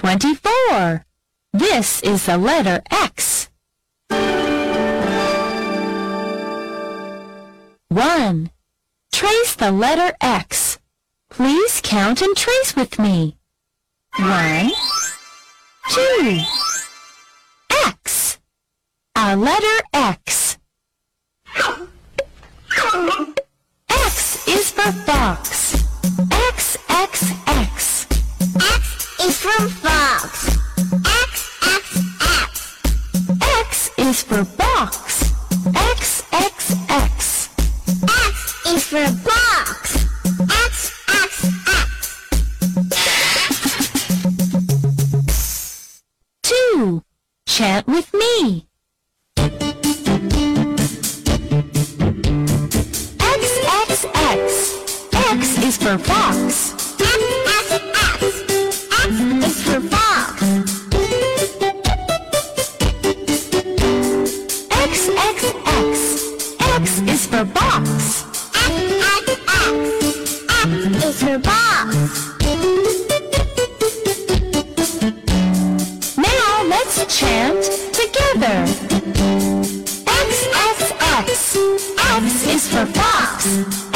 24. This is the letter X. 1. Trace the letter X. Please count and trace with me. 1, 2, X. Our letter. X X is for fox. X, X, X. X is for box. X, X, X. X is for box. X, X, X. 2. Chant with me. X, X, X. X is for fox. X, X, X. X is for fox. X, is for box. X, X, X. X is for box. Now let's chant together. X, is for fox.